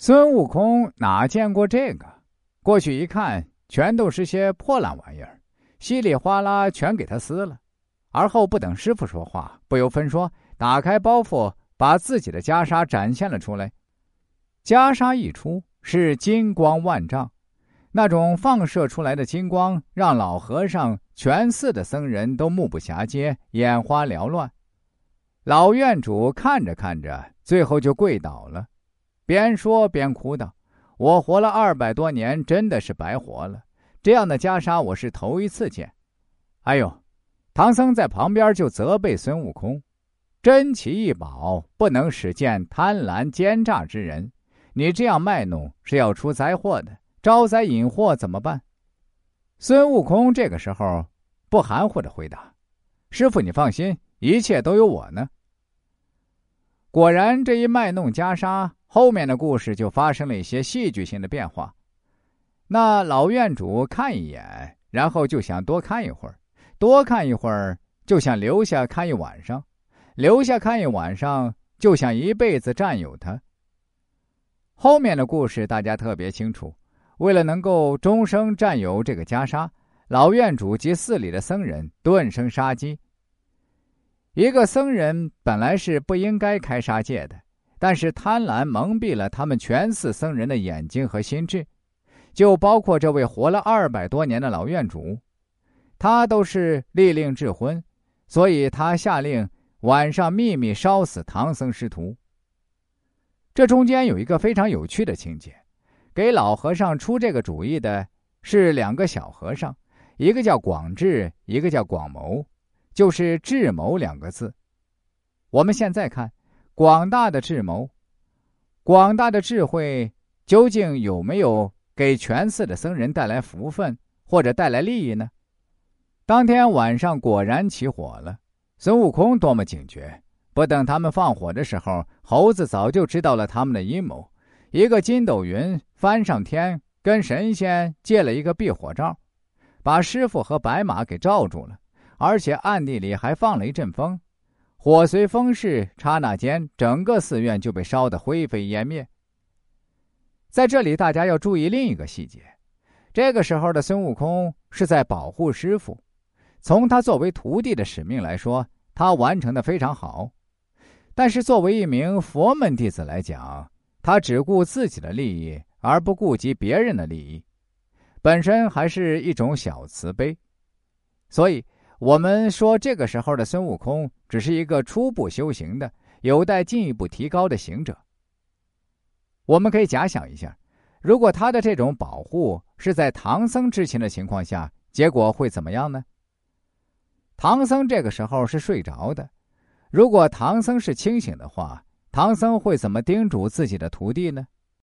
孙悟空哪见过这个？过去一看，全都是些破烂玩意儿，稀里哗啦全给他撕了。而后不等师傅说话，不由分说，打开包袱，把自己的袈裟展现了出来。袈裟一出，是金光万丈，那种放射出来的金光，让老和尚、全寺的僧人都目不暇接，眼花缭乱。老院主看着看着，最后就跪倒了。边说边哭道：“我活了二百多年，真的是白活了。这样的袈裟，我是头一次见。”哎呦，唐僧在旁边就责备孙悟空：“珍奇异宝不能使见贪婪奸诈之人，你这样卖弄是要出灾祸的，招灾引祸怎么办？”孙悟空这个时候不含糊的回答：“师傅，你放心，一切都有我呢。”果然，这一卖弄袈裟。后面的故事就发生了一些戏剧性的变化。那老院主看一眼，然后就想多看一会儿，多看一会儿就想留下看一晚上，留下看一晚上就想一辈子占有它。后面的故事大家特别清楚。为了能够终生占有这个袈裟，老院主及寺里的僧人顿生杀机。一个僧人本来是不应该开杀戒的。但是贪婪蒙蔽了他们全寺僧人的眼睛和心智，就包括这位活了二百多年的老院主，他都是利令智昏，所以他下令晚上秘密烧死唐僧师徒。这中间有一个非常有趣的情节，给老和尚出这个主意的是两个小和尚，一个叫广智，一个叫广谋，就是智谋两个字。我们现在看。广大的智谋，广大的智慧，究竟有没有给全寺的僧人带来福分或者带来利益呢？当天晚上果然起火了。孙悟空多么警觉！不等他们放火的时候，猴子早就知道了他们的阴谋。一个筋斗云翻上天，跟神仙借了一个避火罩，把师傅和白马给罩住了，而且暗地里还放了一阵风。火随风势，刹那间，整个寺院就被烧得灰飞烟灭。在这里，大家要注意另一个细节：这个时候的孙悟空是在保护师傅，从他作为徒弟的使命来说，他完成的非常好。但是，作为一名佛门弟子来讲，他只顾自己的利益，而不顾及别人的利益，本身还是一种小慈悲。所以。我们说，这个时候的孙悟空只是一个初步修行的、有待进一步提高的行者。我们可以假想一下，如果他的这种保护是在唐僧知情的情况下，结果会怎么样呢？唐僧这个时候是睡着的，如果唐僧是清醒的话，唐僧会怎么叮嘱自己的徒弟呢？